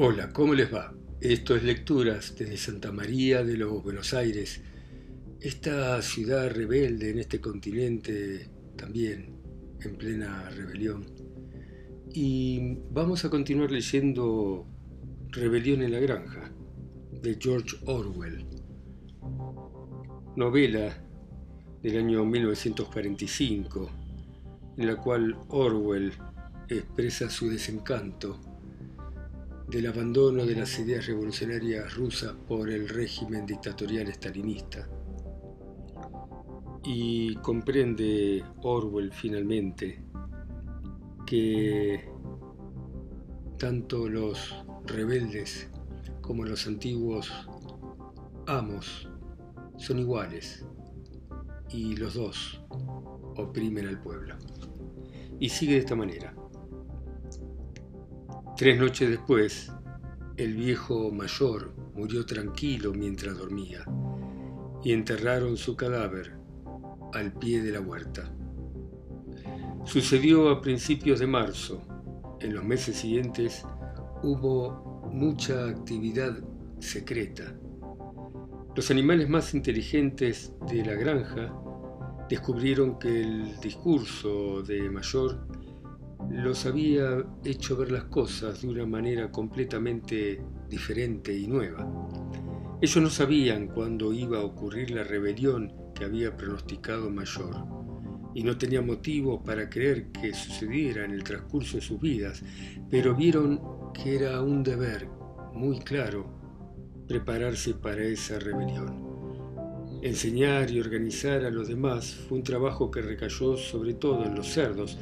Hola, ¿cómo les va? Esto es Lecturas desde Santa María de los Buenos Aires, esta ciudad rebelde en este continente también en plena rebelión. Y vamos a continuar leyendo Rebelión en la Granja de George Orwell, novela del año 1945, en la cual Orwell expresa su desencanto del abandono de las ideas revolucionarias rusas por el régimen dictatorial estalinista. Y comprende Orwell finalmente que tanto los rebeldes como los antiguos amos son iguales y los dos oprimen al pueblo. Y sigue de esta manera. Tres noches después, el viejo mayor murió tranquilo mientras dormía y enterraron su cadáver al pie de la huerta. Sucedió a principios de marzo. En los meses siguientes hubo mucha actividad secreta. Los animales más inteligentes de la granja descubrieron que el discurso de Mayor los había hecho ver las cosas de una manera completamente diferente y nueva. Ellos no sabían cuándo iba a ocurrir la rebelión que había pronosticado Mayor, y no tenían motivo para creer que sucediera en el transcurso de sus vidas, pero vieron que era un deber muy claro prepararse para esa rebelión. Enseñar y organizar a los demás fue un trabajo que recayó sobre todo en los cerdos,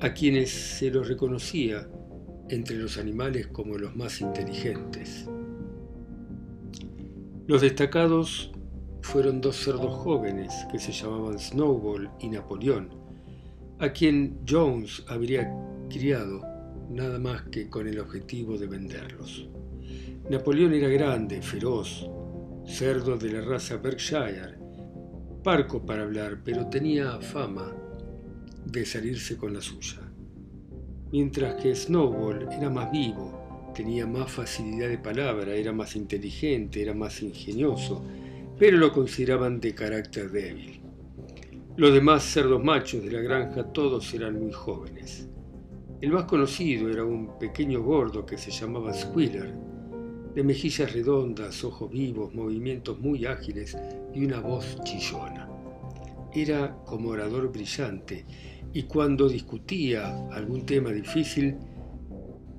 a quienes se los reconocía entre los animales como los más inteligentes. Los destacados fueron dos cerdos jóvenes que se llamaban Snowball y Napoleón, a quien Jones habría criado nada más que con el objetivo de venderlos. Napoleón era grande, feroz, cerdo de la raza Berkshire, parco para hablar, pero tenía fama de salirse con la suya. Mientras que Snowball era más vivo, tenía más facilidad de palabra, era más inteligente, era más ingenioso, pero lo consideraban de carácter débil. Los demás cerdos machos de la granja todos eran muy jóvenes. El más conocido era un pequeño gordo que se llamaba Squealer, de mejillas redondas, ojos vivos, movimientos muy ágiles y una voz chillona. Era como orador brillante y cuando discutía algún tema difícil,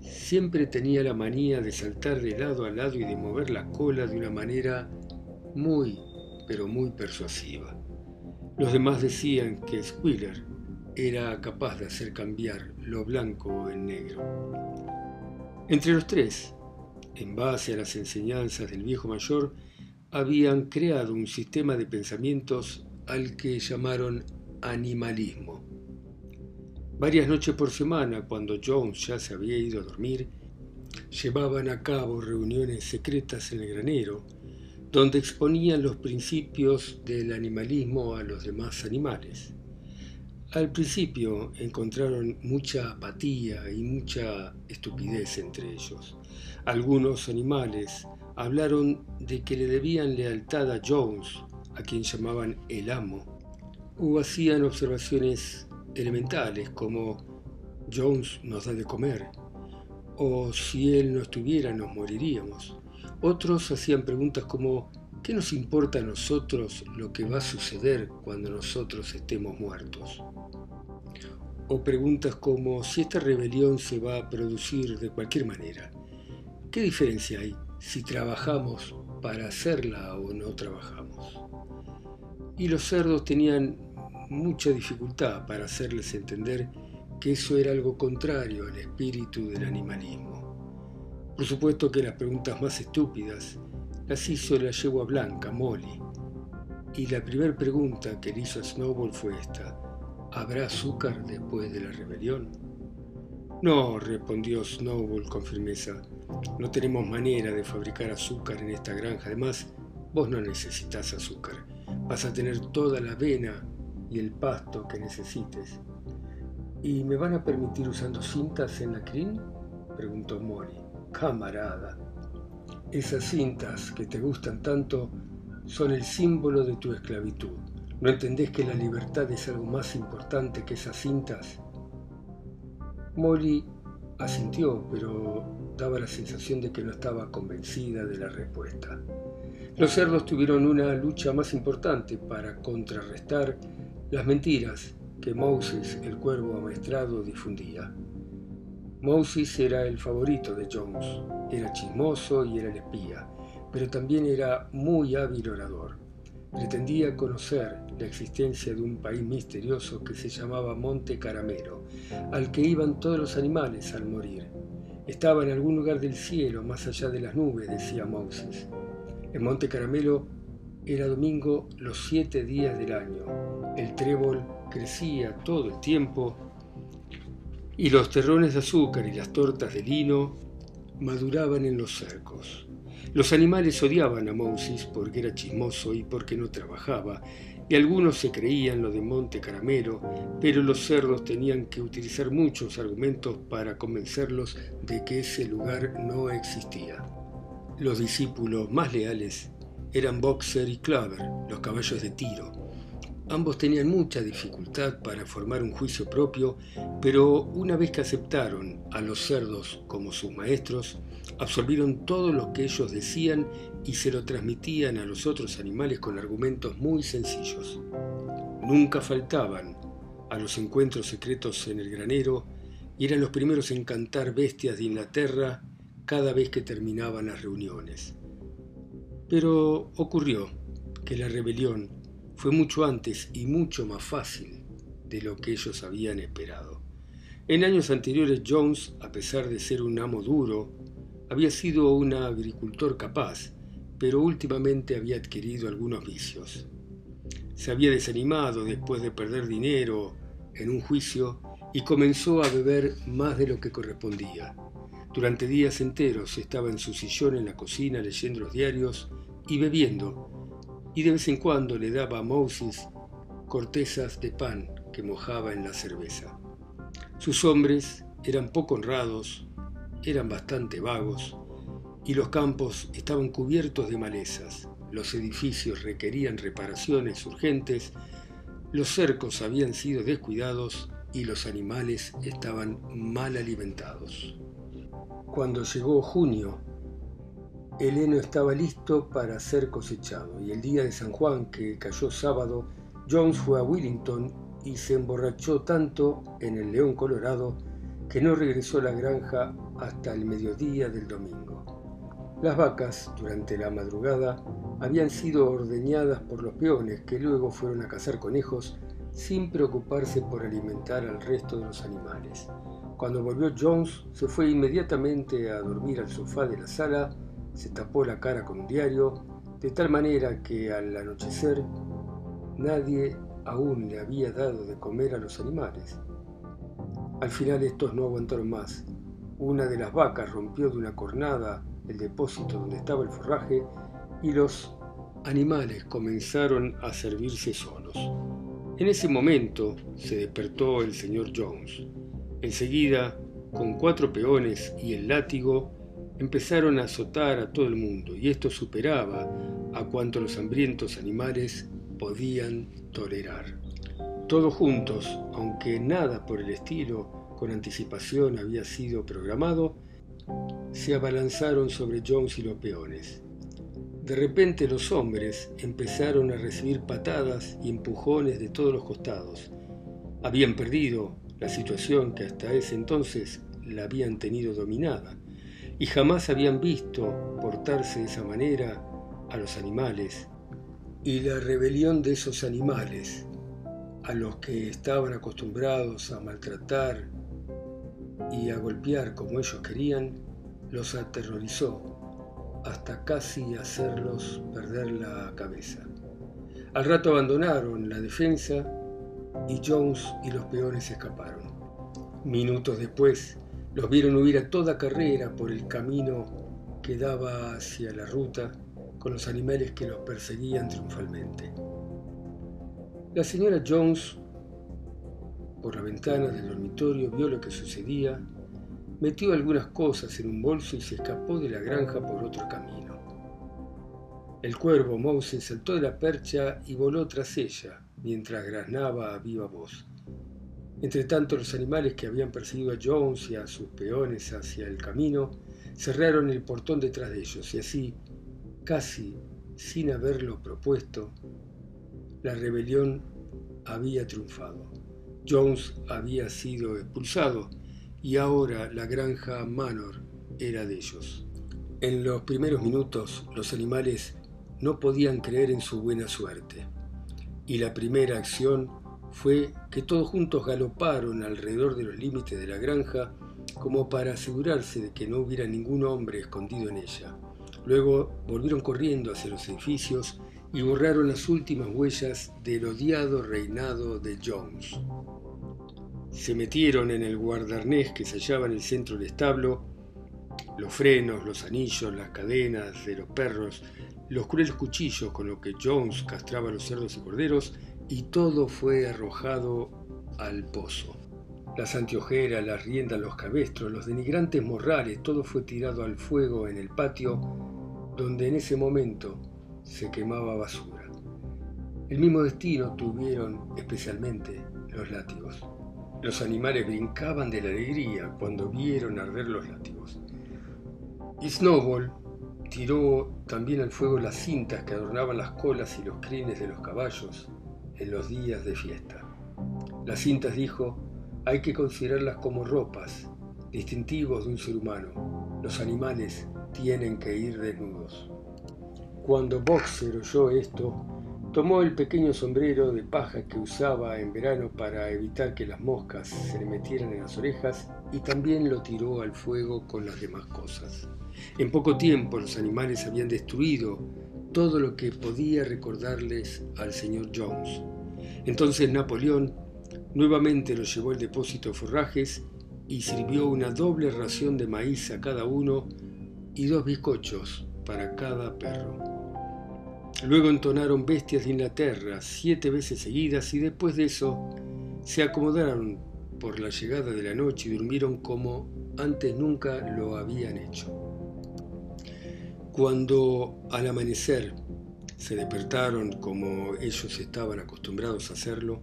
siempre tenía la manía de saltar de lado a lado y de mover la cola de una manera muy, pero muy persuasiva. Los demás decían que Squiller era capaz de hacer cambiar lo blanco en negro. Entre los tres, en base a las enseñanzas del viejo mayor, habían creado un sistema de pensamientos al que llamaron animalismo. Varias noches por semana, cuando Jones ya se había ido a dormir, llevaban a cabo reuniones secretas en el granero, donde exponían los principios del animalismo a los demás animales. Al principio encontraron mucha apatía y mucha estupidez entre ellos. Algunos animales hablaron de que le debían lealtad a Jones, a quien llamaban el amo, o hacían observaciones elementales como Jones nos da de comer, o si él no estuviera nos moriríamos. Otros hacían preguntas como ¿qué nos importa a nosotros lo que va a suceder cuando nosotros estemos muertos? o preguntas como si esta rebelión se va a producir de cualquier manera. ¿Qué diferencia hay si trabajamos para hacerla o no trabajamos? Y los cerdos tenían mucha dificultad para hacerles entender que eso era algo contrario al espíritu del animalismo. Por supuesto que las preguntas más estúpidas las hizo la yegua blanca, Molly. Y la primera pregunta que le hizo a Snowball fue esta. ¿Habrá azúcar después de la rebelión? No, respondió Snowball con firmeza. No tenemos manera de fabricar azúcar en esta granja. Además, vos no necesitas azúcar. Vas a tener toda la avena y el pasto que necesites. ¿Y me van a permitir usando cintas en la crin? preguntó Mori. camarada. Esas cintas que te gustan tanto son el símbolo de tu esclavitud. ¿No entendés que la libertad es algo más importante que esas cintas? Molly asintió, pero daba la sensación de que no estaba convencida de la respuesta. Los cerdos tuvieron una lucha más importante para contrarrestar las mentiras que Moses, el cuervo amaestrado, difundía. Moses era el favorito de Jones, era chismoso y era el espía, pero también era muy hábil orador. Pretendía conocer la existencia de un país misterioso que se llamaba Monte Caramelo, al que iban todos los animales al morir. Estaba en algún lugar del cielo, más allá de las nubes, decía Moses. En Monte Caramelo era domingo los siete días del año. El trébol crecía todo el tiempo y los terrones de azúcar y las tortas de lino maduraban en los cercos. Los animales odiaban a Moses porque era chismoso y porque no trabajaba, y algunos se creían lo de Monte Caramelo, pero los cerdos tenían que utilizar muchos argumentos para convencerlos de que ese lugar no existía. Los discípulos más leales eran Boxer y Clover, los caballos de tiro. Ambos tenían mucha dificultad para formar un juicio propio, pero una vez que aceptaron a los cerdos como sus maestros, absorbieron todo lo que ellos decían y se lo transmitían a los otros animales con argumentos muy sencillos. Nunca faltaban a los encuentros secretos en el granero y eran los primeros en cantar bestias de Inglaterra cada vez que terminaban las reuniones. Pero ocurrió que la rebelión fue mucho antes y mucho más fácil de lo que ellos habían esperado. En años anteriores Jones, a pesar de ser un amo duro, había sido un agricultor capaz, pero últimamente había adquirido algunos vicios. Se había desanimado después de perder dinero en un juicio y comenzó a beber más de lo que correspondía. Durante días enteros estaba en su sillón en la cocina leyendo los diarios y bebiendo, y de vez en cuando le daba a Moses cortezas de pan que mojaba en la cerveza. Sus hombres eran poco honrados, eran bastante vagos, y los campos estaban cubiertos de malezas. Los edificios requerían reparaciones urgentes, los cercos habían sido descuidados y los animales estaban mal alimentados. Cuando llegó junio, el heno estaba listo para ser cosechado y el día de San Juan, que cayó sábado, Jones fue a Wellington y se emborrachó tanto en el León Colorado que no regresó a la granja hasta el mediodía del domingo. Las vacas, durante la madrugada, habían sido ordeñadas por los peones que luego fueron a cazar conejos sin preocuparse por alimentar al resto de los animales. Cuando volvió Jones, se fue inmediatamente a dormir al sofá de la sala, se tapó la cara con un diario, de tal manera que al anochecer nadie aún le había dado de comer a los animales. Al final estos no aguantaron más. Una de las vacas rompió de una cornada el depósito donde estaba el forraje y los animales comenzaron a servirse solos. En ese momento se despertó el señor Jones. Enseguida, con cuatro peones y el látigo, empezaron a azotar a todo el mundo, y esto superaba a cuanto los hambrientos animales podían tolerar. Todos juntos, aunque nada por el estilo con anticipación había sido programado, se abalanzaron sobre Jones y los peones. De repente los hombres empezaron a recibir patadas y empujones de todos los costados. Habían perdido la situación que hasta ese entonces la habían tenido dominada, y jamás habían visto portarse de esa manera a los animales, y la rebelión de esos animales, a los que estaban acostumbrados a maltratar y a golpear como ellos querían, los aterrorizó hasta casi hacerlos perder la cabeza. Al rato abandonaron la defensa y Jones y los peones escaparon. Minutos después, los vieron huir a toda carrera por el camino que daba hacia la ruta con los animales que los perseguían triunfalmente. La señora Jones, por la ventana del dormitorio, vio lo que sucedía metió algunas cosas en un bolso y se escapó de la granja por otro camino. El cuervo Moses saltó de la percha y voló tras ella, mientras graznaba a viva voz. Entretanto, los animales que habían perseguido a Jones y a sus peones hacia el camino cerraron el portón detrás de ellos y así, casi sin haberlo propuesto, la rebelión había triunfado. Jones había sido expulsado y ahora la granja Manor era de ellos. En los primeros minutos los animales no podían creer en su buena suerte y la primera acción fue que todos juntos galoparon alrededor de los límites de la granja como para asegurarse de que no hubiera ningún hombre escondido en ella. Luego volvieron corriendo hacia los edificios y borraron las últimas huellas del odiado reinado de Jones. Se metieron en el guardarnés que se hallaba en el centro del establo, los frenos, los anillos, las cadenas de los perros, los crueles cuchillos con los que Jones castraba los cerdos y corderos, y todo fue arrojado al pozo. Las anteojeras, las riendas, los cabestros, los denigrantes morrales, todo fue tirado al fuego en el patio, donde en ese momento se quemaba basura. El mismo destino tuvieron especialmente los látigos. Los animales brincaban de la alegría cuando vieron arder los látigos. Y Snowball tiró también al fuego las cintas que adornaban las colas y los crines de los caballos en los días de fiesta. Las cintas, dijo, hay que considerarlas como ropas, distintivos de un ser humano. Los animales tienen que ir desnudos. Cuando Boxer oyó esto, tomó el pequeño sombrero de paja que usaba en verano para evitar que las moscas se le metieran en las orejas y también lo tiró al fuego con las demás cosas. En poco tiempo los animales habían destruido todo lo que podía recordarles al señor Jones. Entonces Napoleón nuevamente lo llevó al depósito de forrajes y sirvió una doble ración de maíz a cada uno y dos bizcochos para cada perro. Luego entonaron Bestias de Inglaterra siete veces seguidas y después de eso se acomodaron por la llegada de la noche y durmieron como antes nunca lo habían hecho. Cuando al amanecer se despertaron como ellos estaban acostumbrados a hacerlo,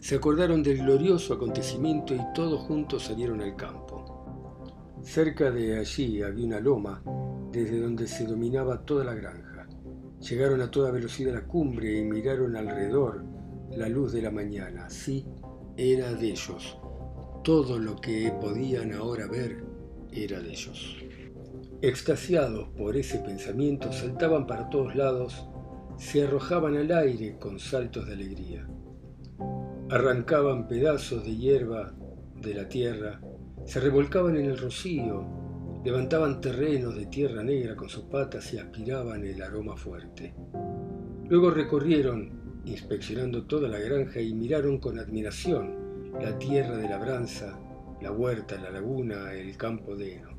se acordaron del glorioso acontecimiento y todos juntos salieron al campo. Cerca de allí había una loma desde donde se dominaba toda la granja. Llegaron a toda velocidad a la cumbre y miraron alrededor la luz de la mañana. Sí, era de ellos. Todo lo que podían ahora ver era de ellos. Extasiados por ese pensamiento, saltaban para todos lados, se arrojaban al aire con saltos de alegría. Arrancaban pedazos de hierba de la tierra, se revolcaban en el rocío, Levantaban terrenos de tierra negra con sus patas y aspiraban el aroma fuerte. Luego recorrieron, inspeccionando toda la granja y miraron con admiración la tierra de labranza, la huerta, la laguna, el campo de heno.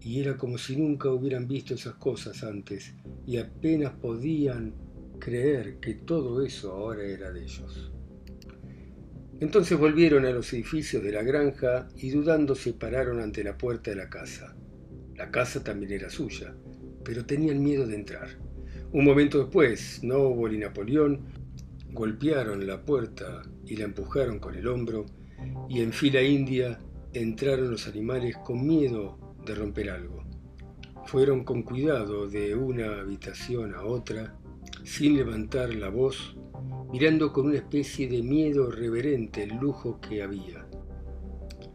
Y era como si nunca hubieran visto esas cosas antes y apenas podían creer que todo eso ahora era de ellos. Entonces volvieron a los edificios de la granja y dudando se pararon ante la puerta de la casa. La casa también era suya, pero tenían miedo de entrar. Un momento después, Noble y Napoleón golpearon la puerta y la empujaron con el hombro y en fila india entraron los animales con miedo de romper algo. Fueron con cuidado de una habitación a otra, sin levantar la voz mirando con una especie de miedo reverente el lujo que había.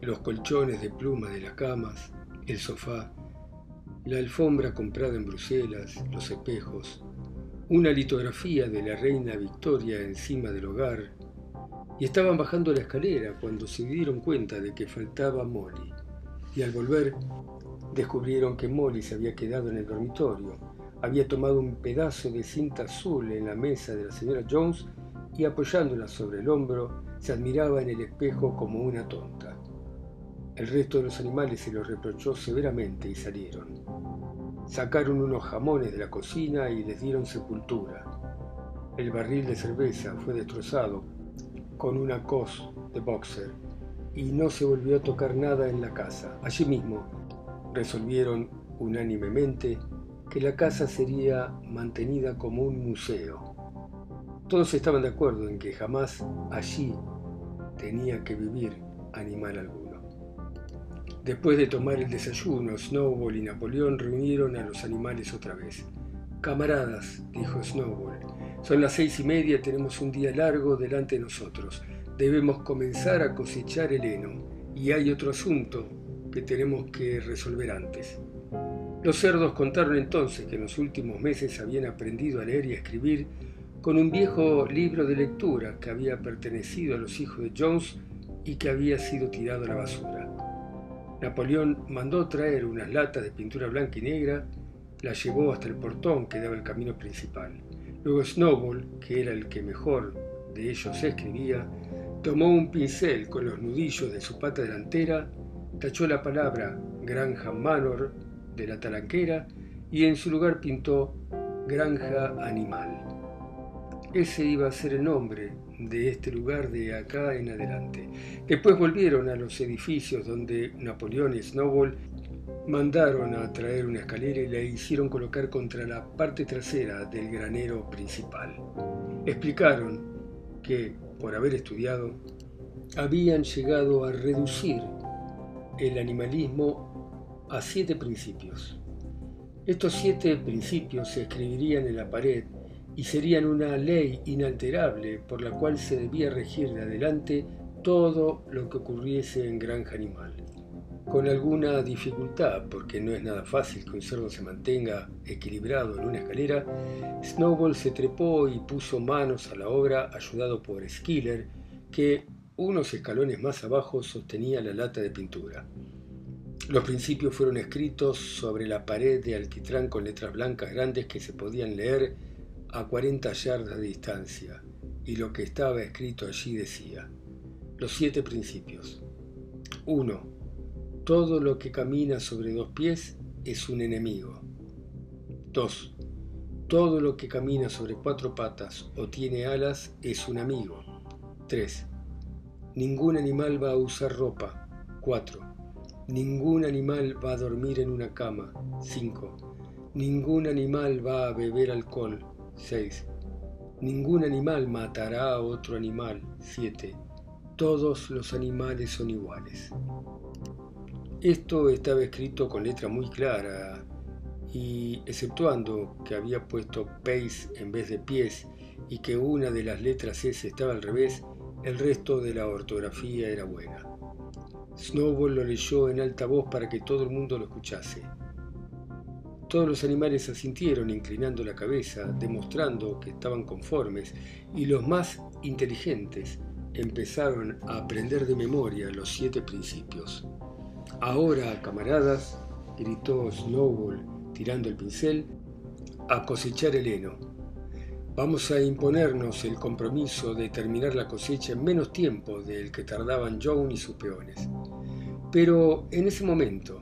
Los colchones de plumas de las camas, el sofá, la alfombra comprada en Bruselas, los espejos, una litografía de la reina Victoria encima del hogar, y estaban bajando la escalera cuando se dieron cuenta de que faltaba Molly. Y al volver, descubrieron que Molly se había quedado en el dormitorio, había tomado un pedazo de cinta azul en la mesa de la señora Jones y apoyándola sobre el hombro se admiraba en el espejo como una tonta. El resto de los animales se lo reprochó severamente y salieron. Sacaron unos jamones de la cocina y les dieron sepultura. El barril de cerveza fue destrozado con una cos de boxer y no se volvió a tocar nada en la casa. Allí mismo resolvieron unánimemente que la casa sería mantenida como un museo. Todos estaban de acuerdo en que jamás allí tenía que vivir animal alguno. Después de tomar el desayuno, Snowball y Napoleón reunieron a los animales otra vez. Camaradas, dijo Snowball, son las seis y media, tenemos un día largo delante de nosotros. Debemos comenzar a cosechar el heno y hay otro asunto que tenemos que resolver antes. Los cerdos contaron entonces que en los últimos meses habían aprendido a leer y escribir con un viejo libro de lectura que había pertenecido a los hijos de Jones y que había sido tirado a la basura. Napoleón mandó traer unas latas de pintura blanca y negra, las llevó hasta el portón que daba el camino principal. Luego Snowball, que era el que mejor de ellos escribía, tomó un pincel con los nudillos de su pata delantera, tachó la palabra Granja Manor de la talanquera y en su lugar pintó Granja Animal. Ese iba a ser el nombre de este lugar de acá en adelante. Después volvieron a los edificios donde Napoleón y Snowball mandaron a traer una escalera y la hicieron colocar contra la parte trasera del granero principal. Explicaron que, por haber estudiado, habían llegado a reducir el animalismo a siete principios. Estos siete principios se escribirían en la pared y serían una ley inalterable por la cual se debía regir de adelante todo lo que ocurriese en granja animal. Con alguna dificultad, porque no es nada fácil que un cerdo se mantenga equilibrado en una escalera, Snowball se trepó y puso manos a la obra ayudado por Skiller, que unos escalones más abajo sostenía la lata de pintura. Los principios fueron escritos sobre la pared de alquitrán con letras blancas grandes que se podían leer a 40 yardas de distancia, y lo que estaba escrito allí decía, los siete principios. 1. Todo lo que camina sobre dos pies es un enemigo. 2. Todo lo que camina sobre cuatro patas o tiene alas es un amigo. 3. Ningún animal va a usar ropa. 4. Ningún animal va a dormir en una cama. 5. Ningún animal va a beber alcohol. 6. Ningún animal matará a otro animal. 7. Todos los animales son iguales. Esto estaba escrito con letra muy clara y exceptuando que había puesto pace en vez de pies y que una de las letras S estaba al revés, el resto de la ortografía era buena. Snowball lo leyó en alta voz para que todo el mundo lo escuchase. Todos los animales asintieron inclinando la cabeza, demostrando que estaban conformes, y los más inteligentes empezaron a aprender de memoria los siete principios. Ahora, camaradas, gritó Snowball tirando el pincel, a cosechar el heno. Vamos a imponernos el compromiso de terminar la cosecha en menos tiempo del que tardaban John y sus peones. Pero en ese momento,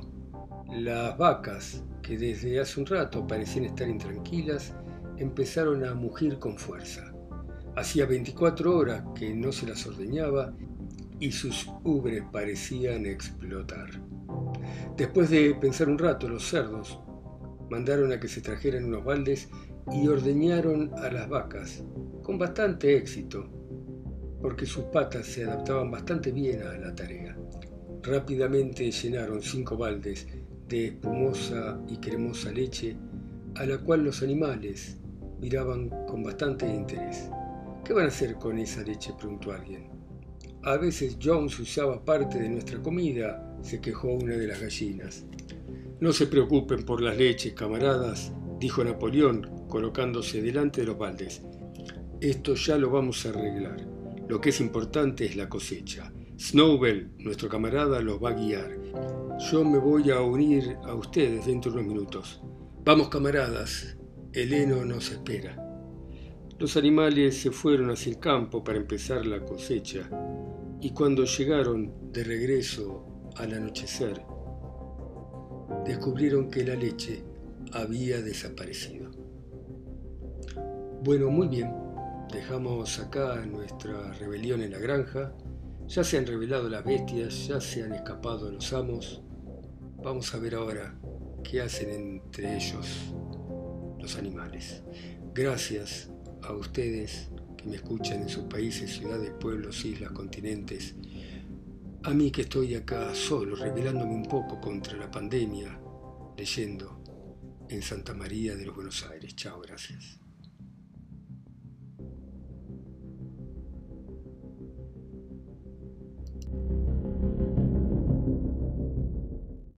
las vacas que desde hace un rato parecían estar intranquilas, empezaron a mugir con fuerza. Hacía 24 horas que no se las ordeñaba y sus ubres parecían explotar. Después de pensar un rato, los cerdos mandaron a que se trajeran unos baldes y ordeñaron a las vacas, con bastante éxito, porque sus patas se adaptaban bastante bien a la tarea. Rápidamente llenaron cinco baldes de espumosa y cremosa leche a la cual los animales miraban con bastante interés. ¿Qué van a hacer con esa leche? preguntó alguien. A veces Jones usaba parte de nuestra comida, se quejó una de las gallinas. No se preocupen por las leches, camaradas, dijo Napoleón, colocándose delante de los baldes. Esto ya lo vamos a arreglar. Lo que es importante es la cosecha. Snowbell, nuestro camarada, los va a guiar. Yo me voy a unir a ustedes dentro de unos minutos. Vamos, camaradas, el heno nos espera. Los animales se fueron hacia el campo para empezar la cosecha y cuando llegaron de regreso al anochecer, descubrieron que la leche había desaparecido. Bueno, muy bien, dejamos acá nuestra rebelión en la granja Ya se han revelado las bestias, ya se han escapado los amos. Vamos a ver ahora qué hacen entre ellos los animales. Gracias a ustedes que me escuchan en sus países, ciudades, pueblos, islas, continentes. A mí que estoy acá solo, revelándome un poco contra la pandemia, leyendo en Santa María de los Buenos Aires. Chao, gracias.